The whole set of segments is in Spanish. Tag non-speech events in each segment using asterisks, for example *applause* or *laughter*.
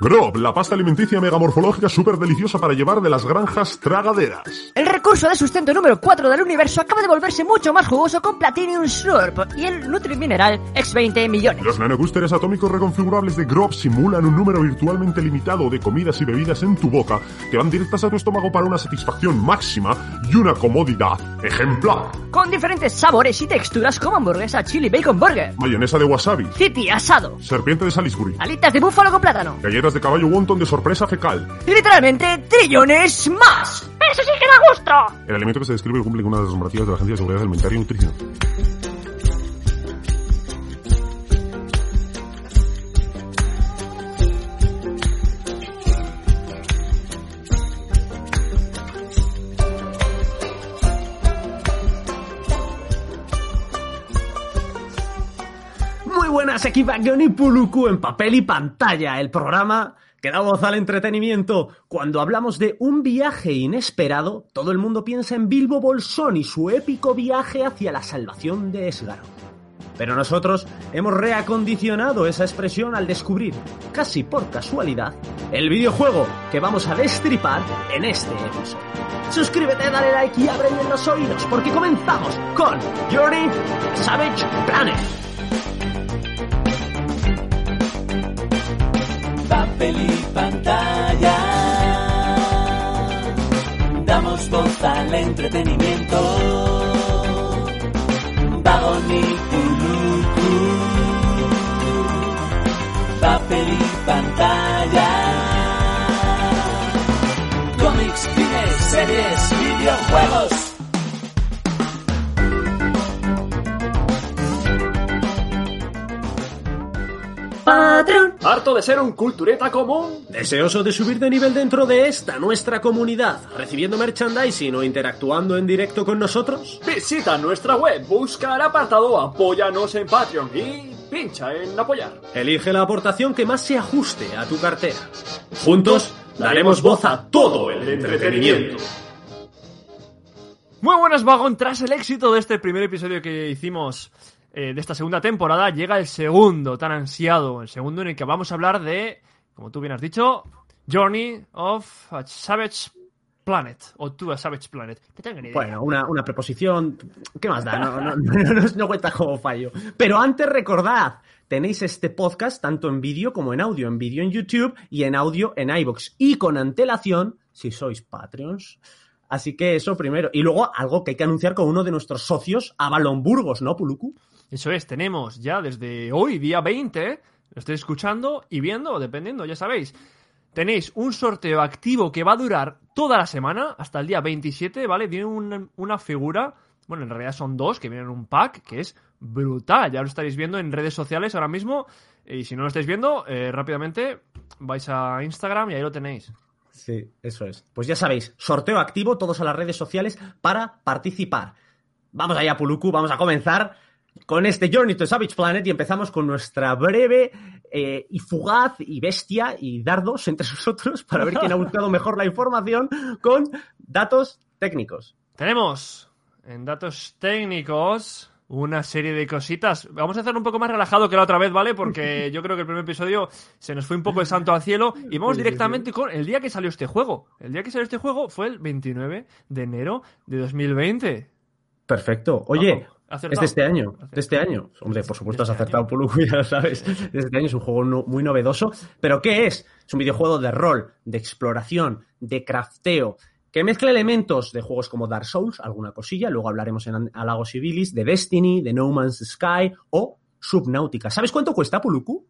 Grob, la pasta alimenticia megamorfológica súper deliciosa para llevar de las granjas tragaderas. El recurso de sustento número 4 del universo acaba de volverse mucho más jugoso con Platinum Slurp y el Nutri-Mineral X20 millones. Los nanobústeres atómicos reconfigurables de Grob simulan un número virtualmente limitado de comidas y bebidas en tu boca que van directas a tu estómago para una satisfacción máxima y una comodidad ejemplar. Con diferentes sabores y texturas como hamburguesa, chili, bacon burger, Mayonesa de wasabi, city asado, serpiente de Salisbury, alitas de búfalo con plátano galletas de caballo wonton de sorpresa fecal. y literalmente trillones más. ¡Eso sí que da gusto! El alimento que se describe cumple con una de las normativas de la Agencia de Seguridad Alimentaria y Nutrición. Buenas, aquí Bagion y Puluku en papel y pantalla, el programa que da voz al entretenimiento. Cuando hablamos de un viaje inesperado, todo el mundo piensa en Bilbo Bolsón y su épico viaje hacia la salvación de Esgaro. Pero nosotros hemos reacondicionado esa expresión al descubrir, casi por casualidad, el videojuego que vamos a destripar en este episodio. Suscríbete, dale like y abre bien los oídos porque comenzamos con Journey Savage Planet. Papel pantalla. Damos voz al entretenimiento. ¿Harto de ser un cultureta común? Deseoso de subir de nivel dentro de esta nuestra comunidad, recibiendo merchandising o interactuando en directo con nosotros? Visita nuestra web, busca el apartado Apóyanos en Patreon y pincha en apoyar. Elige la aportación que más se ajuste a tu cartera. Juntos daremos voz a todo el entretenimiento. Muy buenas, Vagón. Tras el éxito de este primer episodio que hicimos eh, de esta segunda temporada, llega el segundo tan ansiado. El segundo en el que vamos a hablar de, como tú bien has dicho, Journey of a Savage Planet. O To a Savage Planet. Idea. Bueno, una, una preposición. ¿Qué más da? No, no- no cuenta como fallo. Pero antes recordad, tenéis este podcast tanto en vídeo como en audio. En vídeo en YouTube y en audio en iBox. Y con antelación, si sois Patreons. Así que eso primero. Y luego algo que hay que anunciar con uno de nuestros socios, Avalon Burgos, ¿no, Puluku? Eso es, tenemos ya desde hoy, día 20, lo estáis escuchando y viendo, dependiendo, ya sabéis. Tenéis un sorteo activo que va a durar toda la semana, hasta el día 27, ¿vale? Tiene un- una figura, bueno, en realidad son dos, que vienen en un pack, que es brutal. Ya lo estaréis viendo en redes sociales ahora mismo. Y si no lo estáis viendo, eh, rápidamente vais a Instagram y ahí lo tenéis. Sí, eso es. Pues ya sabéis, sorteo activo, todos a las redes sociales para participar. Vamos allá, Puluku, vamos a comenzar con este Journey to Savage Planet y empezamos con nuestra breve eh, y fugaz y bestia y dardos entre *laughs* nosotros para ver quién ha buscado mejor la información con datos técnicos. Tenemos en datos técnicos una serie de cositas. Vamos a hacerlo un poco más relajado que la otra vez, ¿vale? Porque *laughs* yo creo que el primer episodio se nos fue un poco el santo al cielo y vamos directamente con el día que salió este juego. El día que salió este juego fue el 29 de enero de 2020. Perfecto. Oye, acertado. es de este año. Acertado. De este año. Hombre, por supuesto has este acertado, año. Puluku, ya lo sabes. De este año es un juego no- muy novedoso. ¿Pero qué es? Es un videojuego de rol, de exploración, de crafteo, que mezcla elementos de juegos como Dark Souls, alguna cosilla, luego hablaremos en Alagos Civilis, de Destiny, de No Man's Sky o Subnautica. ¿Sabes cuánto cuesta, Puluku?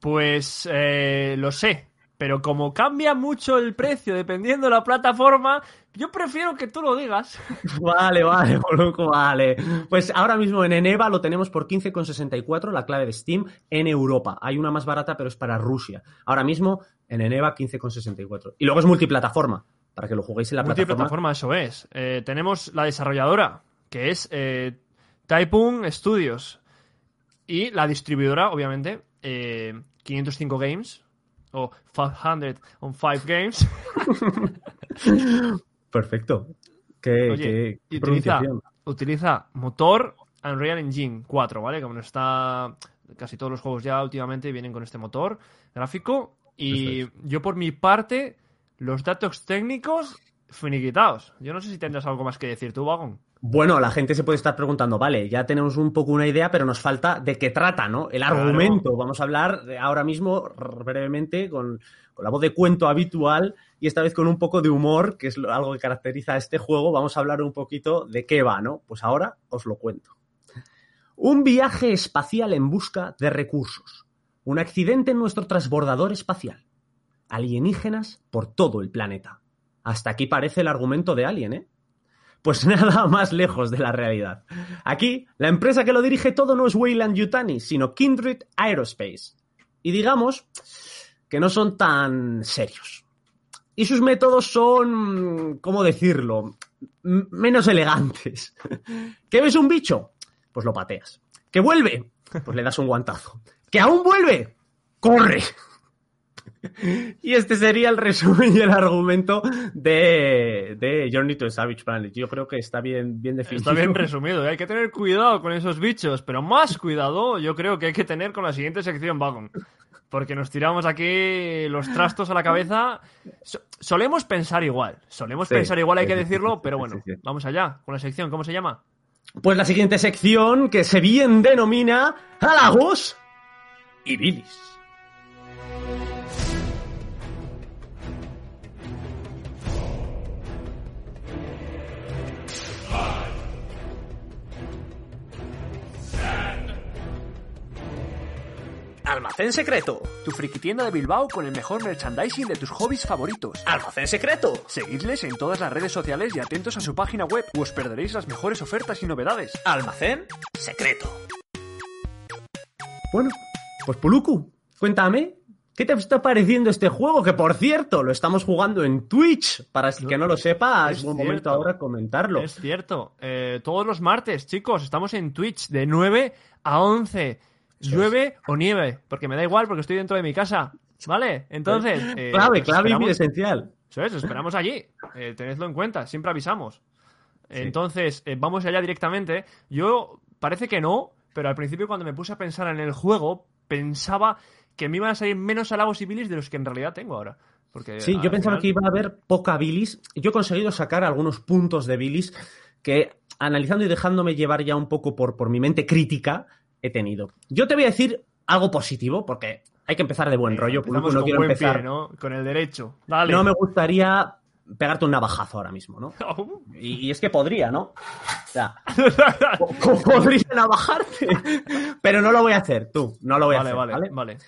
Pues eh, lo sé, pero como cambia mucho el precio dependiendo de la plataforma, yo prefiero que tú lo digas. *laughs* Vale, vale, Puluku, vale. Pues ahora mismo en Eneva lo tenemos por 15,64, la clave de Steam, en Europa. Hay una más barata, pero es para Rusia. Ahora mismo en Eneva 15,64. Y luego es multiplataforma, para que lo juguéis en la plataforma. Multiplataforma, eso es. Eh, tenemos la desarrolladora, que es eh, Typhoon Studios. Y la distribuidora, obviamente, eh, 505 Games. O 505 Games. *laughs* Perfecto. Qué, Oye, qué- utiliza, utiliza motor Unreal Engine 4, ¿vale? Como no está. Casi todos los juegos ya últimamente vienen con este motor gráfico. Y yo por mi parte, los datos técnicos finiquitados. Yo no sé si tendrás algo más que decir tú, Wagon. Bueno, la gente se puede estar preguntando, vale, ya tenemos un poco una idea, pero nos falta de qué trata, ¿no? El Claro. argumento. Vamos a hablar ahora mismo brevemente con, con la voz de cuento habitual y esta vez con un poco de humor, que es algo que caracteriza a este juego. Vamos a hablar un poquito de qué va, ¿no? Pues ahora os lo cuento. Un viaje espacial en busca de recursos. Un accidente en nuestro transbordador espacial. Alienígenas por todo el planeta. Hasta aquí parece el argumento de Alien, ¿eh? Pues *laughs* nada más lejos de la realidad. Aquí, la empresa que lo dirige todo no es Weyland Yutani, sino Kindred Aerospace. Y digamos que no son tan serios. Y sus métodos son, ¿cómo decirlo? Menos elegantes. *laughs* ¿Que ves un bicho? Pues lo pateas. ¿Que vuelve? Pues le das un guantazo. ¿Que aún vuelve? ¡Corre! Y este sería el resumen y el argumento de, de Journey to Savage Planet. Yo creo que está bien, bien definido. Está bien *laughs* resumido, hay que tener cuidado con esos bichos, pero más cuidado yo creo que hay que tener con la siguiente sección, Wagon. Porque nos tiramos aquí los trastos a la cabeza. So- solemos pensar igual, solemos Sí, pensar igual, hay sí, que decirlo, pero bueno, sí. vamos allá con la sección, ¿cómo se llama? Pues la siguiente sección, que se bien denomina Halagos y Bilis. Almacén secreto. Tu frikitienda de Bilbao con el mejor merchandising de tus hobbies favoritos. Almacén secreto. Seguidles en todas las redes sociales y atentos a su página web, o os perderéis las mejores ofertas y novedades. Almacén secreto. Bueno, pues Puluku, cuéntame, ¿qué te está pareciendo este juego? Que por cierto, lo estamos jugando en Twitch. Para el que no lo sepa, es, Es buen cierto. momento ahora comentarlo. Es cierto, eh, todos los martes, chicos, estamos en Twitch de 9 a 11. Llueve o nieve, porque me da igual, porque estoy dentro de mi casa. ¿Vale? Entonces. eh, clave, clave y esencial. Eso es, os esperamos allí. Eh, tenedlo en cuenta, siempre avisamos. Entonces, eh, vamos allá directamente. Yo, parece que no, pero al principio cuando me puse a pensar en el juego, pensaba que me iban a salir menos halagos y bilis de los que en realidad tengo ahora. Porque, Sí, yo pensaba que iba a haber poca bilis. Yo he conseguido sacar algunos puntos de bilis que, analizando y dejándome llevar ya un poco por, por mi mente crítica, he tenido. Yo te voy a decir algo positivo, porque hay que empezar de buen Venga, rollo. empezamos Puluku, no con quiero buen empezar. pie, ¿no? Con el derecho. Dale. No me gustaría pegarte un navajazo ahora mismo, ¿no? *laughs* Y, y es que podría, ¿no? O sea, *laughs* po- po- podría navajarte. Pero no lo voy a hacer, tú. No lo voy a hacer. vale, ¿vale? vale.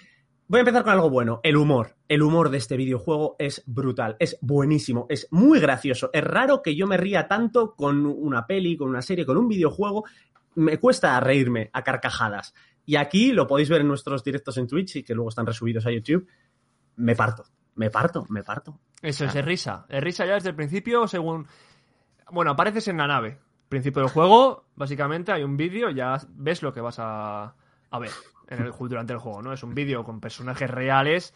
Voy a empezar con algo bueno. El humor. El humor de este videojuego es brutal. Es buenísimo. Es muy gracioso. Es raro que yo me ría tanto con una peli, con una serie, con un videojuego. Me cuesta reírme a carcajadas. Y aquí lo podéis ver en nuestros directos en Twitch y que luego están resubidos a YouTube. Me parto. Me parto. Me parto. Eso es, es risa. Es risa ya desde el principio, según. Bueno, apareces en la nave. Principio del juego, básicamente hay un vídeo, ya ves lo que vas a, a ver en el, durante el juego, ¿no? Es un vídeo con personajes reales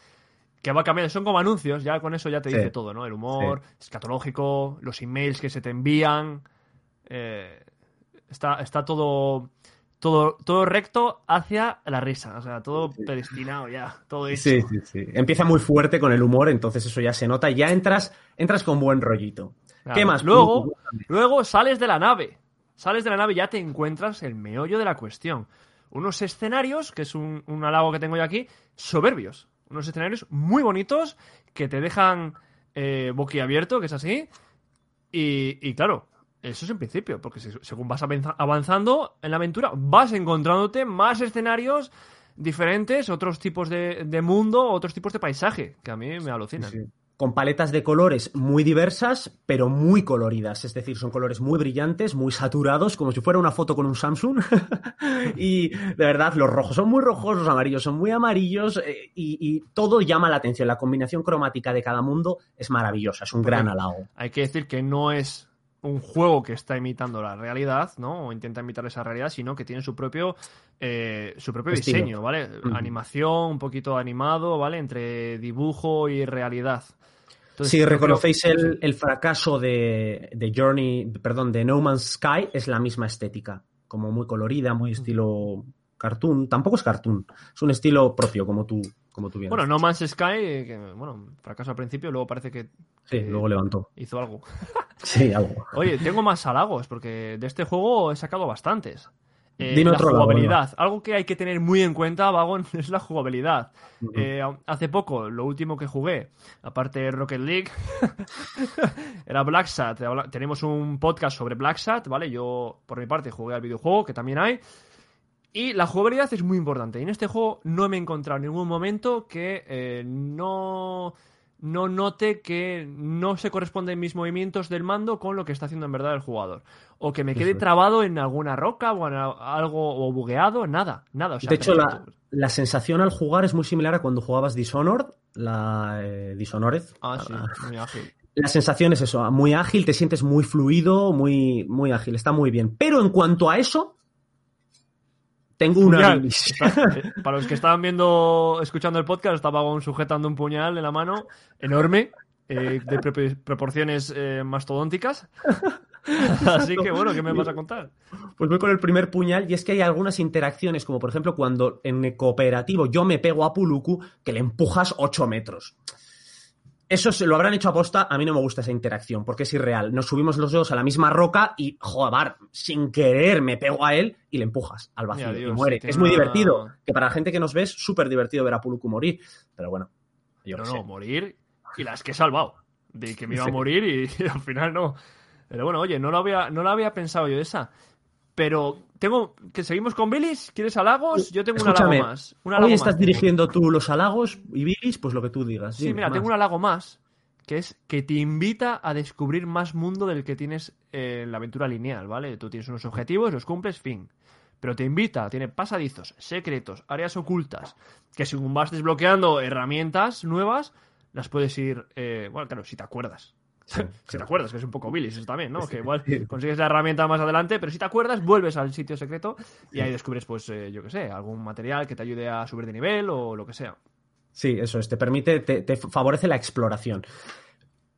que va cambiando. Son como anuncios, ya con eso ya te Sí. dice todo, ¿no? El humor, escatológico, los emails que se te envían. eh, está, está todo. Todo, todo recto hacia la risa, o sea, todo predestinado ya, todo hecho. Sí, sí, sí. Empieza muy fuerte con el humor, entonces eso ya se nota. Ya entras, entras con buen rollito. Claro. ¿Qué más? Luego, luego sales de la nave. Sales de la nave y ya te encuentras el meollo de la cuestión. Unos escenarios, que es un, un halago que tengo yo aquí, soberbios. Unos escenarios muy bonitos que te dejan eh, boquiabierto, que es así. Y, y claro, eso es en principio, porque se- según vas avanza- avanzando en la aventura, vas encontrándote más escenarios diferentes, otros tipos de, de mundo, otros tipos de paisaje, que a mí me alucinan. Sí. Con paletas de colores muy diversas, pero muy coloridas. Es decir, son colores muy brillantes, muy saturados, como si fuera una foto con un Samsung. *laughs* y de verdad, los rojos son muy rojos, los amarillos son muy amarillos, eh, y, y todo llama la atención. La combinación cromática de cada mundo es maravillosa, es un gran halago. Hay que decir que no es un juego que está imitando la realidad, ¿no? O intenta imitar esa realidad, sino que tiene su propio eh, su propio Estilo. diseño, ¿vale? Animación, un poquito animado, ¿vale? Entre dibujo y realidad. Entonces, si creo- reconocéis el, el fracaso de, de Journey, perdón, de No Man's Sky, es la misma estética. Como muy colorida, muy estilo cartoon. Tampoco es cartoon, es un estilo propio, como tú, como tú bien Bueno, No. Man's Sky, eh, que bueno, fracaso al principio, luego parece que Sí, eh, luego levantó. hizo algo. Sí, algo. Oye, tengo más halagos, porque de este juego he sacado bastantes. Eh, Dime la otro jugabilidad. Algo que hay que tener muy en cuenta, Vagon, *laughs* es la jugabilidad. Eh, hace poco, lo último que jugué, aparte de Rocket League, *laughs* era Black Sat. Tenemos un podcast sobre Black Sat, ¿vale? Yo, por mi parte, jugué al videojuego, que también hay. Y la jugabilidad es muy importante. Y en este juego no me he encontrado en ningún momento que eh, no, no note que no se corresponden mis movimientos del mando con lo que está haciendo en verdad el jugador. O que me quede Eso trabado en alguna roca o en algo o bugueado. Nada, nada. O sea, de hecho, la, la sensación al jugar es muy similar a cuando jugabas Dishonored, la eh, Dishonored. Ah, sí, Ah, muy ágil. La sensación es eso, muy ágil, te sientes muy fluido, muy, muy ágil, está muy bien. Pero en cuanto a eso, tengo una Puñal. bilis. *laughs* Eh, para los que estaban viendo, escuchando el podcast, estaba sujetando un puñal en la mano, enorme, eh, de pro- proporciones eh, mastodónticas. *laughs* Así que bueno, ¿qué me vas a contar? Pues voy con el primer puñal y es que hay algunas interacciones, como por ejemplo cuando en el cooperativo yo me pego a Puluku, que le empujas 8 metros. Eso se lo habrán hecho a posta, a mí no me gusta esa interacción, porque es irreal. Nos subimos los dos a la misma roca y, joder, sin querer me pego a él y le empujas al vacío y muere. Es muy divertido, que para la gente que nos ve es súper divertido ver a Puluku morir, pero bueno, yo No, sé. no, morir y las que he salvado. De que me iba a morir y, *laughs* al final no. Pero bueno, oye, no lo había, no lo había pensado yo esa. Pero tengo. que ¿Seguimos con Billis? ¿Quieres halagos? Yo tengo un halago más. Un halago Hoy estás dirigiendo tú los halagos y Bilis, pues lo que tú digas. Sí, mira, más. tengo un halago más, que es que te invita a descubrir más mundo del que tienes eh, en la aventura lineal, ¿vale? Tú tienes unos objetivos, los cumples, fin. Pero te invita, tiene pasadizos, secretos, áreas ocultas, que según vas desbloqueando herramientas nuevas, las puedes ir, eh, bueno, claro, si te acuerdas. *laughs* si te acuerdas, que es un poco Billis eso también, ¿no? Que igual consigues la herramienta más adelante, pero si te acuerdas, vuelves al sitio secreto y ahí descubres, pues, eh, yo qué sé, algún material que te ayude a subir de nivel o lo que sea. Sí, eso es, te permite, te, te favorece la exploración.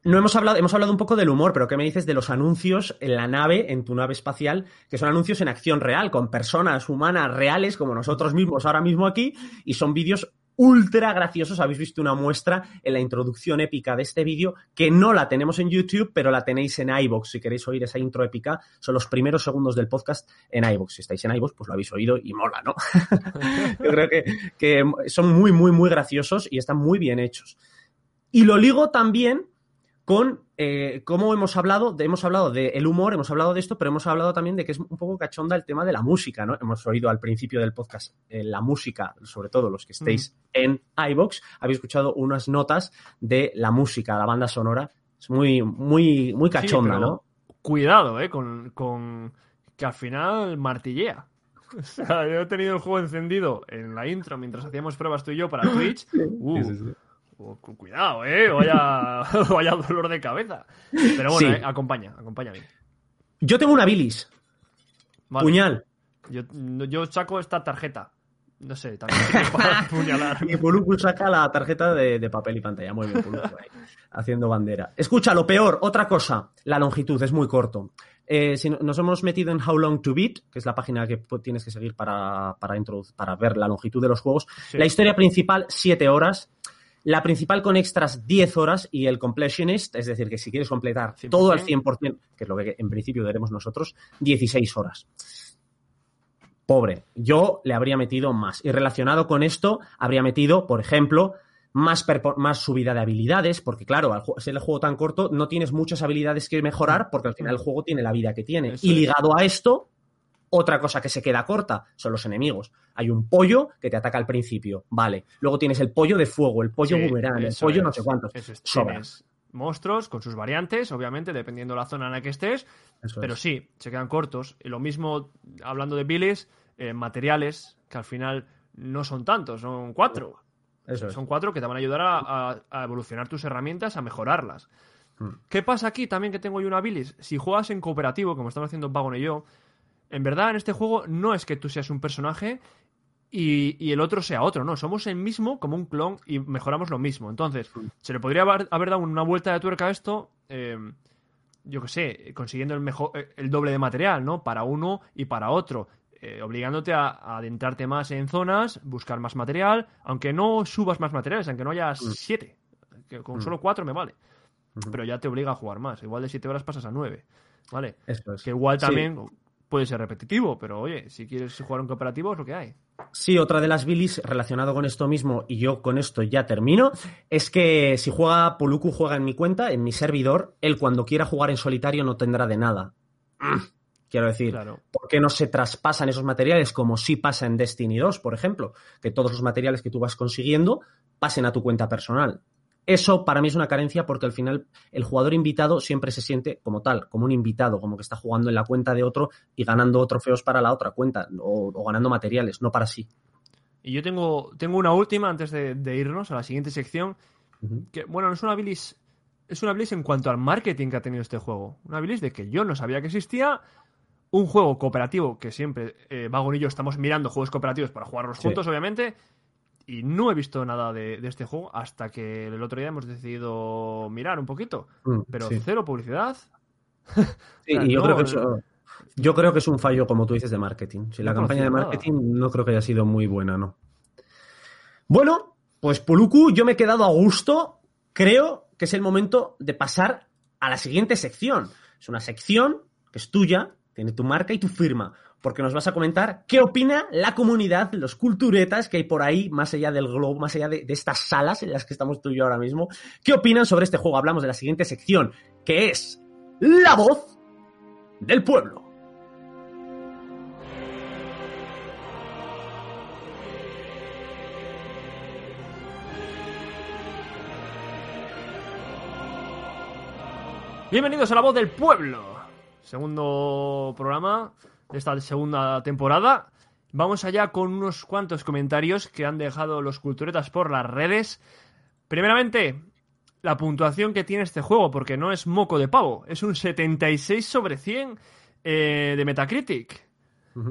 No hemos hablado, hemos hablado un poco del humor, pero ¿qué me dices de los anuncios en la nave, en tu nave espacial, que son anuncios en acción real, con personas humanas reales como nosotros mismos ahora mismo aquí, y son vídeos ultra graciosos. Habéis visto una muestra en la introducción épica de este vídeo, que no la tenemos en YouTube, pero la tenéis en iVoox. Si queréis oír esa intro épica, son los primeros segundos del podcast en iVoox. Si estáis en iVoox, pues lo habéis oído y mola, ¿no? *laughs* Yo creo que, que son muy, muy, muy graciosos y están muy bien hechos. Y lo ligo también con eh, cómo hemos hablado, de, hemos hablado del humor, hemos hablado de esto, pero hemos hablado también de que es un poco cachonda el tema de la música, ¿no? Hemos oído al principio del podcast eh, la música, sobre todo los que estéis en iBox, habéis escuchado unas notas de la música, la banda sonora. Es muy, muy, muy cachonda, pero ¿no? Cuidado, eh, con, con que al final martillea. *laughs* O sea, yo he tenido el juego encendido en la intro mientras hacíamos pruebas tú y yo para Twitch. Uh, cuidado, eh, vaya, *laughs* vaya dolor de cabeza. Pero bueno, Sí. eh, acompaña, acompaña bien. Yo tengo una bilis, Vale. puñal. Yo, yo saco esta tarjeta. No sé, también *laughs* para apuñalar. Y Puluku saca la tarjeta de, de papel y pantalla. Muy bien, Puluku ahí, haciendo bandera. Escucha, lo peor, otra cosa. La longitud es muy corto. Eh, si nos hemos metido en How Long to Beat, que es la página que tienes que seguir para, para, para ver la longitud de los juegos. Sí. La historia principal, 7 horas. La principal con extras, 10 horas. Y el completionist, es decir, que si quieres completar 100%. todo al 100%, que es lo que en principio veremos nosotros, 16 horas. Pobre. Yo le habría metido más. Y relacionado con esto, habría metido, por ejemplo, más, más subida de habilidades, porque claro, al ser el juego tan corto, no tienes muchas habilidades que mejorar, porque al final el juego tiene la vida que tiene. Eso y es. ligado a esto, otra cosa que se queda corta son los enemigos. Hay un pollo que te ataca al principio, vale. Luego tienes el pollo de fuego, el pollo Sí, boomerang, el pollo no sé cuántos. eso es. Sobra. Tienes monstruos con sus variantes, obviamente, dependiendo de la zona en la que estés. Eso Pero es. sí, se quedan cortos. Y lo mismo, hablando de bilis, eh, materiales, que al final no son tantos, son cuatro. Eso es. Son cuatro que te van a ayudar a, a- a evolucionar tus herramientas, a mejorarlas. Mm. ¿Qué pasa aquí también que tengo yo una bilis? Si juegas en cooperativo, como estamos haciendo Vagon y yo, en verdad en este juego no es que tú seas un personaje y, y el otro sea otro, no, somos el mismo como un clon y mejoramos lo mismo. Entonces, se le podría haber, haber dado una vuelta de tuerca a esto, eh, yo qué sé, consiguiendo el, mejor, eh, el doble de material, ¿no? Para uno y para otro. eh, obligándote a, a adentrarte más en zonas, buscar más material, aunque no subas más materiales, aunque no haya siete, que con Mm. solo cuatro me vale. Pero ya te obliga a jugar más. Igual de siete horas pasas a nueve, ¿vale? Eso es. Que igual Sí. Puede ser repetitivo, pero oye, si quieres jugar un cooperativo es lo que hay. Sí, otra de las bilis relacionado con esto mismo, y yo con esto ya termino, es que si juega Poluku juega en mi cuenta, en mi servidor, él cuando quiera jugar en solitario no tendrá de nada. *clears throat* Quiero decir, Claro. ¿por qué no se traspasan esos materiales como sí pasa en Destiny 2, por ejemplo? Que todos los materiales que tú vas consiguiendo pasen a tu cuenta personal. Eso para mí es una carencia porque al final el jugador invitado siempre se siente como tal, como un invitado, como que está jugando en la cuenta de otro y ganando trofeos para la otra cuenta o, o ganando materiales, no para sí. Y yo tengo, tengo una última antes de, de irnos a la siguiente sección. Que, bueno, no es una bilis. Es una bilis en cuanto al marketing que ha tenido este juego. Una bilis de que yo no sabía que existía. Un juego cooperativo que siempre eh, Vagon y yo estamos mirando juegos cooperativos para jugarlos Sí. juntos, obviamente. Y no he visto nada de, de este juego hasta que el otro día hemos decidido mirar un poquito. Mm, Pero sí. cero publicidad. *laughs* Sí, sea, y yo, no, creo que eso- yo creo que es un fallo, como tú dices, de marketing. Si la No campaña de nada. marketing no creo que haya sido muy buena, ¿no? Bueno, pues Poluku, yo me he quedado a gusto. Creo que es el momento de pasar a la siguiente sección. Es una sección que es tuya, tiene tu marca y tu firma, porque nos vas a comentar qué opina la comunidad, los culturetas que hay por ahí, más allá del globo, más allá de, estas salas en las que estamos tú y yo ahora mismo. ¿Qué opinan sobre este juego? Hablamos de la siguiente sección, que es la voz del pueblo. Bienvenidos a La Voz del Pueblo. Segundo programa de esta segunda temporada. Vamos allá con unos cuantos comentarios que han dejado los culturetas por las redes. Primeramente, la puntuación que tiene este juego, porque no es moco de pavo, es un 76 sobre 100 eh, de Metacritic.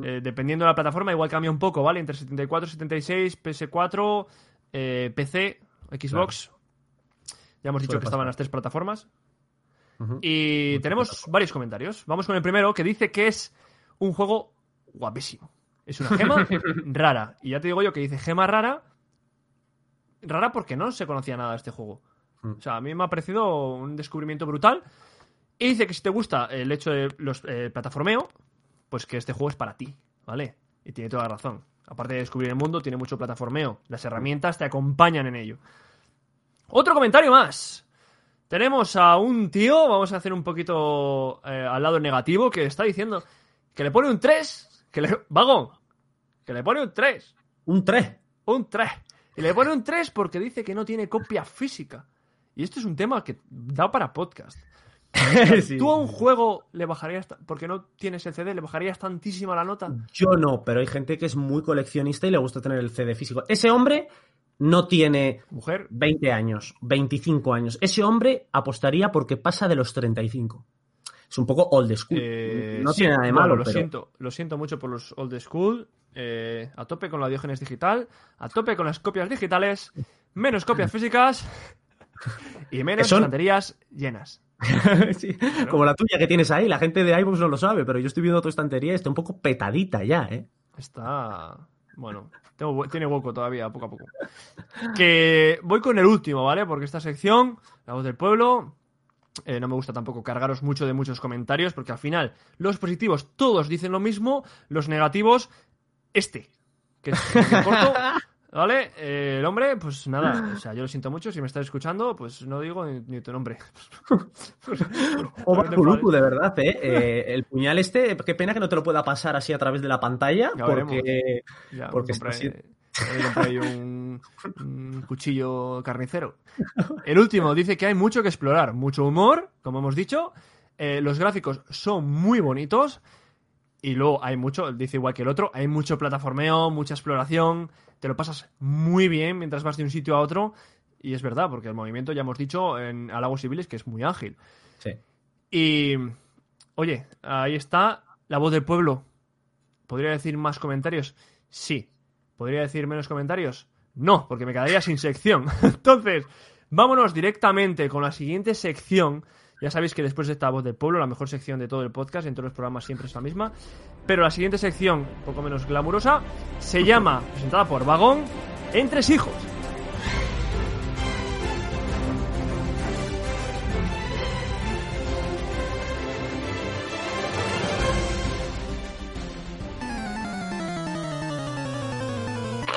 Eh, dependiendo de la plataforma, igual cambia un poco, ¿vale? Entre 74 y 76, PS4, eh, PC, Xbox. Ya hemos dicho Suele que estaban las tres plataformas. Y tenemos varios comentarios. Vamos con el primero que dice que es un juego guapísimo. Es una gema *laughs* rara. Y ya te digo yo que dice gema rara. Rara porque no se conocía nada de este juego. Mm. O sea, a mí me ha parecido un descubrimiento brutal. Y dice que si te gusta el hecho de los eh, plataformeo, pues que este juego es para ti, ¿vale? Y tiene toda la razón. Aparte de descubrir el mundo, tiene mucho plataformeo. Las herramientas te acompañan en ello. Otro comentario más. Tenemos a un tío, vamos a hacer un poquito eh, al lado negativo, que está diciendo que le pone un 3. Que le, vagón, que le pone un 3. Un 3. Un 3. Y le pone un 3 porque dice que no tiene copia física. Y esto es un tema que da para podcast. *laughs* Sí. ¿Tú a un juego le bajarías, porque no tienes el CD, le bajarías tantísima la nota? Yo no, pero hay gente que es muy coleccionista y le gusta tener el CD físico. Ese hombre no tiene Mujer, 20 años, 25 años. Ese hombre apostaría porque pasa de los 35. Es un poco old school. eh, no sí, tiene nada de bueno, malo, lo pero siento, lo siento mucho por los old school. eh, a tope con la Diógenes digital, a tope con las copias digitales, menos copias físicas y menos son- estanterías llenas. *laughs* Sí, Como la tuya que tienes ahí, la gente de iVoox no lo sabe, pero yo estoy viendo tu estantería y está un poco petadita ya, ¿eh? Está. Bueno, tengo tiene hueco todavía, poco a poco. Que voy con el último, ¿vale? Porque esta sección, La voz del pueblo, eh, no me gusta tampoco cargaros mucho de muchos comentarios, porque al final los positivos todos dicen lo mismo, los negativos, este, que es el corto. *laughs* ¿Vale? Eh, el hombre, pues nada, o sea, yo lo siento mucho, si me estás escuchando, pues no digo ni, ni tu nombre. O No te Bakuluku, enfades. de verdad, ¿eh? Eh, El puñal este, qué pena que no te lo pueda pasar así a través de la pantalla, Ya porque... Ya, Porque me compré, está así. me compré ahí un, un cuchillo carnicero. El último dice que hay mucho que explorar, mucho humor, como hemos dicho. eh, los gráficos son muy bonitos. Y luego hay mucho, dice igual que el otro, hay mucho plataformeo, mucha exploración. Te lo pasas muy bien mientras vas de un sitio a otro. Y es verdad, porque el movimiento, ya hemos dicho en Halagos Civiles, que es muy ágil. Sí. Y, oye, ahí está la voz del pueblo. ¿Podría decir más comentarios? Sí. ¿Podría decir menos comentarios? No, porque me quedaría sin sección. *laughs* Entonces, vámonos directamente con la siguiente sección Ya sabéis que después de esta voz del pueblo, la mejor sección de todo el podcast, en todos los programas siempre es la misma. Pero la siguiente sección, un poco menos glamurosa, se llama, presentada por Vagón, Entre hijos.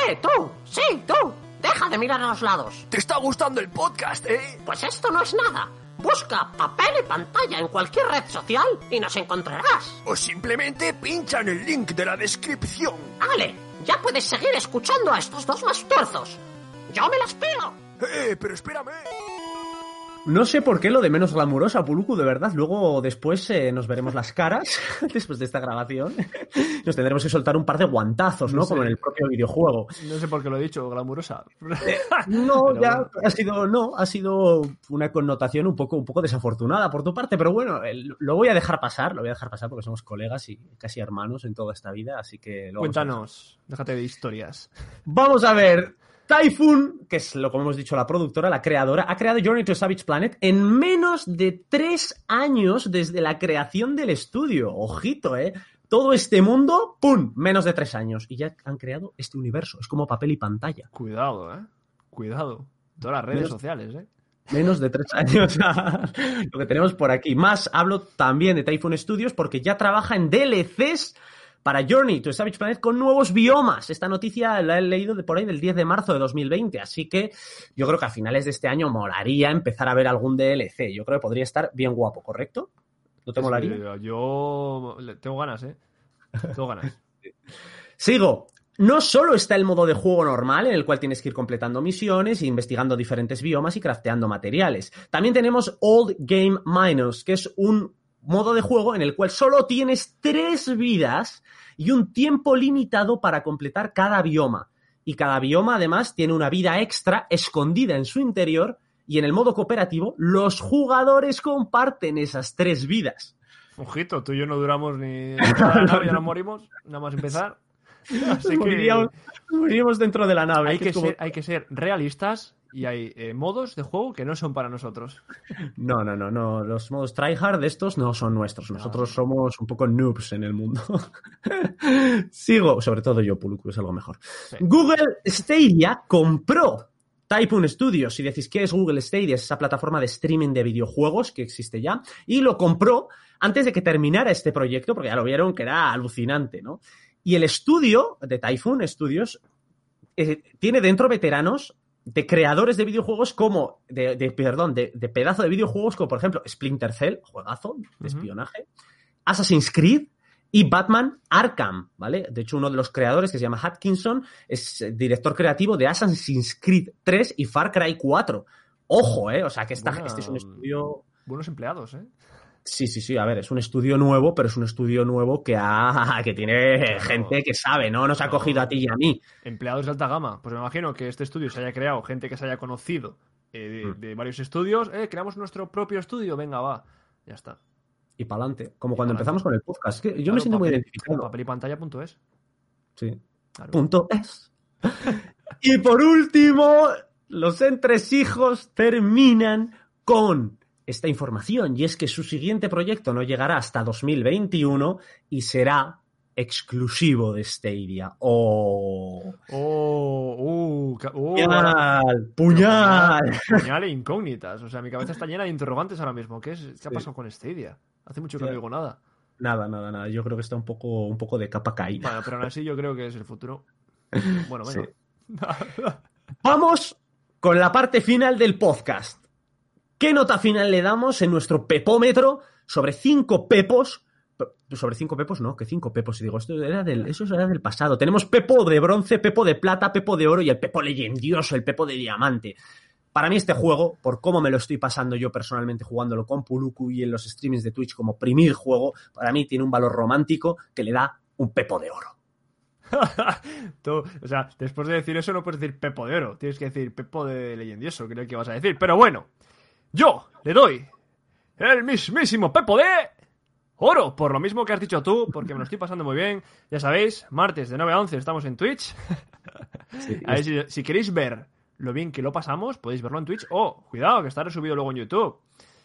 ¡Eh, tú! ¡Sí, tú! ¡Deja de mirar a los lados! ¿Te está gustando el podcast, eh? Pues esto no es nada. Busca papel y pantalla en cualquier red social y nos encontrarás. O simplemente pincha en el link de la descripción. Vale, ya puedes seguir escuchando a estos dos mastuerzos. Yo me las pego. Eh, pero espérame. No sé por qué lo de menos glamurosa, Puluku, de verdad. Luego después eh, nos veremos las caras, *laughs* después de esta grabación. Nos tendremos que soltar un par de guantazos, ¿no? No sé. Como en el propio videojuego. No sé por qué lo he dicho, glamurosa. No, *laughs* Pero ya bueno. ha sido, no, ha sido una connotación un poco, un poco desafortunada por tu parte, pero bueno, el- lo voy a dejar pasar, lo voy a dejar pasar porque somos colegas y casi hermanos en toda esta vida, así que lo. Cuéntanos, déjate de historias. Vamos a ver. Typhoon, que es lo como hemos dicho la productora, la creadora, ha creado Journey to Savage Planet en menos de tres años desde la creación del estudio. Ojito, ¿eh? Todo este mundo, ¡pum! Menos de tres años. Y ya han creado este universo. Es como papel y pantalla. Cuidado, eh. Cuidado. Todas las redes Menos- sociales, eh. Menos de tres años. *laughs* lo que tenemos por aquí. Más hablo también de Typhoon Studios porque ya trabaja en DLCs para Journey to Savage Planet con nuevos biomas. Esta noticia la he leído de por ahí del 10 de marzo de 2020, así que yo creo que a finales de este año molaría empezar a ver algún DLC. Yo creo que podría estar bien guapo, ¿correcto? ¿No te molaría? Sí, Yo tengo ganas, eh. Tengo ganas. *laughs* Sigo. No solo está el modo de juego normal, en el cual tienes que ir completando misiones, investigando diferentes biomas y crafteando materiales. También tenemos Old Game Minus, que es un modo de juego en el cual solo tienes tres vidas y un tiempo limitado para completar cada bioma. Y cada bioma además tiene una vida extra escondida en su interior y en el modo cooperativo los jugadores comparten esas tres vidas. Ojito, tú y yo no duramos ni nada, nada, ya nos morimos, nada más empezar. *laughs* Así que Moriríamos, moriríamos dentro de la nave. hay que que, es como- ser, hay que ser realistas y hay eh, modos de juego que no son para nosotros. *laughs* No, no, no, no. Los modos tryhard de estos no son nuestros. Nosotros somos un poco noobs en el mundo. *laughs* Sigo, sobre todo yo, Puluku, es algo mejor. Google Stadia compró Typhoon Studios. Si decís qué es Google Stadia, es esa plataforma de streaming de videojuegos que existe ya. Y lo compró antes de que terminara este proyecto, porque ya lo vieron que era alucinante, ¿no? Y el estudio de Typhoon Studios eh, tiene dentro veteranos de creadores de videojuegos como, de, de- perdón, de, de pedazo de videojuegos como por ejemplo Splinter Cell, juegazo de espionaje, Assassin's Creed y Batman Arkham, ¿vale? De hecho, uno de los creadores que se llama Atkinson es eh, director creativo de Assassin's Creed 3 y Far Cry 4. Ojo, ¿eh? O sea, que esta, este es un estudio... Buenos empleados, ¿eh? Sí, sí, sí, a ver, es un estudio nuevo, pero es un estudio nuevo que, ha, *laughs* que tiene Claro. gente que sabe, ¿no? Nos ha cogido a ti y a mí. Empleados de alta gama. Pues me imagino que este estudio se haya creado, gente que se haya conocido eh, de, Mm. de varios estudios. Eh, creamos nuestro propio estudio, venga, va. Ya está. Y para adelante. Como cuando pa'lante. empezamos con el podcast. Que yo Claro, me siento muy papel- identificado. Papel y pantalla.es. Sí. Claro. Punto es. *laughs* y por último, los entresijos terminan con esta información. Y es que su siguiente proyecto no llegará hasta 2021 y será exclusivo de Stadia. ¡Oh! Oh, uh, uh, ¡Puñal! ¡Puñal! Puñal e incógnitas. O sea, mi cabeza está llena de interrogantes ahora mismo. ¿Qué, es, qué ha Sí. pasado con Stadia? Hace mucho que no digo nada. Nada, nada, nada. Yo creo que está un poco, un poco de capa caída. Bueno, pero aún así yo creo que es el futuro. *laughs* Bueno, Sí. venga. Vamos con la parte final del podcast. ¿Qué nota final le damos en nuestro pepómetro sobre cinco pepos? Pe- Sobre cinco pepos, no, que cinco pepos. Y digo, esto era del, eso era del pasado. Tenemos pepo de bronce, pepo de plata, pepo de oro y el pepo leyendioso, el pepo de diamante. Para mí este juego, por cómo me lo estoy pasando yo personalmente jugándolo con Puluku y en los streamings de Twitch como primer juego, para mí tiene un valor romántico que le da un pepo de oro. *laughs* O sea, después de decir eso no puedes decir Pepo de Oro. Tienes que decir Pepo de Leyendioso, creo que vas a decir. Pero bueno, yo le doy el mismísimo Pepo de Oro. Por lo mismo que has dicho tú, porque me lo estoy pasando muy bien. Ya sabéis, martes de 9 a 11 estamos en Twitch. *laughs* A ver, si, si queréis ver lo bien que lo pasamos, podéis verlo en Twitch. O, cuidado, que está resubido luego en YouTube.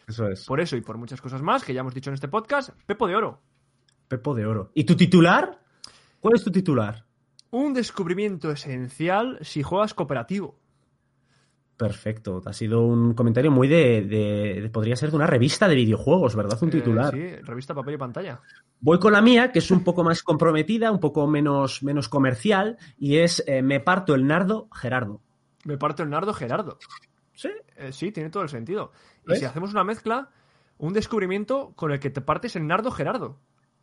Eso es. Por eso y por muchas cosas más que ya hemos dicho en este podcast, Pepo de Oro. Pepo de oro. ¿Y tu titular? ¿Cuál es tu titular? Un descubrimiento esencial si juegas cooperativo. Perfecto. Ha sido un comentario muy de, de- de- Podría ser de una revista de videojuegos, ¿verdad? Un Eh, titular. sí, revista papel y pantalla. Voy con la mía, que es un poco más comprometida, un poco menos, menos comercial, y es eh, Me parto el nardo, Gerardo. Me parto el nardo Gerardo. Sí. Eh, sí, tiene todo el sentido. Y si hacemos una mezcla, un descubrimiento con el que te partes el nardo Gerardo.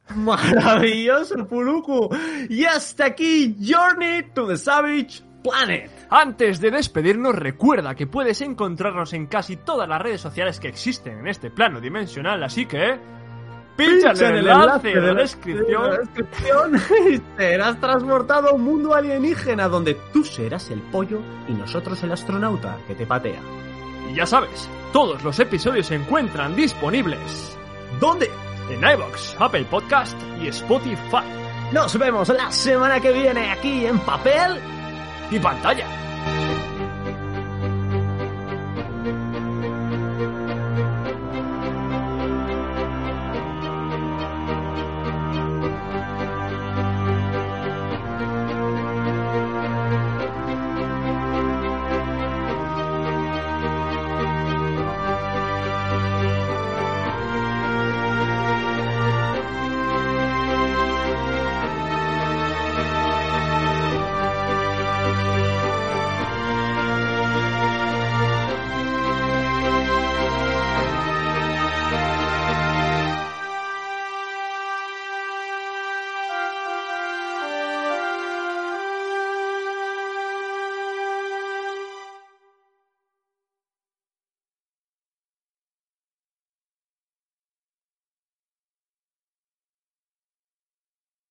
*laughs* Maravilloso, Puluku. Y hasta aquí, Journey to the Savage Planet. Antes de despedirnos, recuerda que puedes encontrarnos en casi todas las redes sociales que existen en este plano dimensional, así que... Pincha en el enlace de la descripción de la descripción *laughs* y serás transportado a un mundo alienígena donde tú serás el pollo y nosotros el astronauta que te patea. y ya sabes, todos los episodios se encuentran disponibles ¿Dónde? en iVoox, Apple Podcast y Spotify. Nos vemos la semana que viene aquí en papel y pantalla.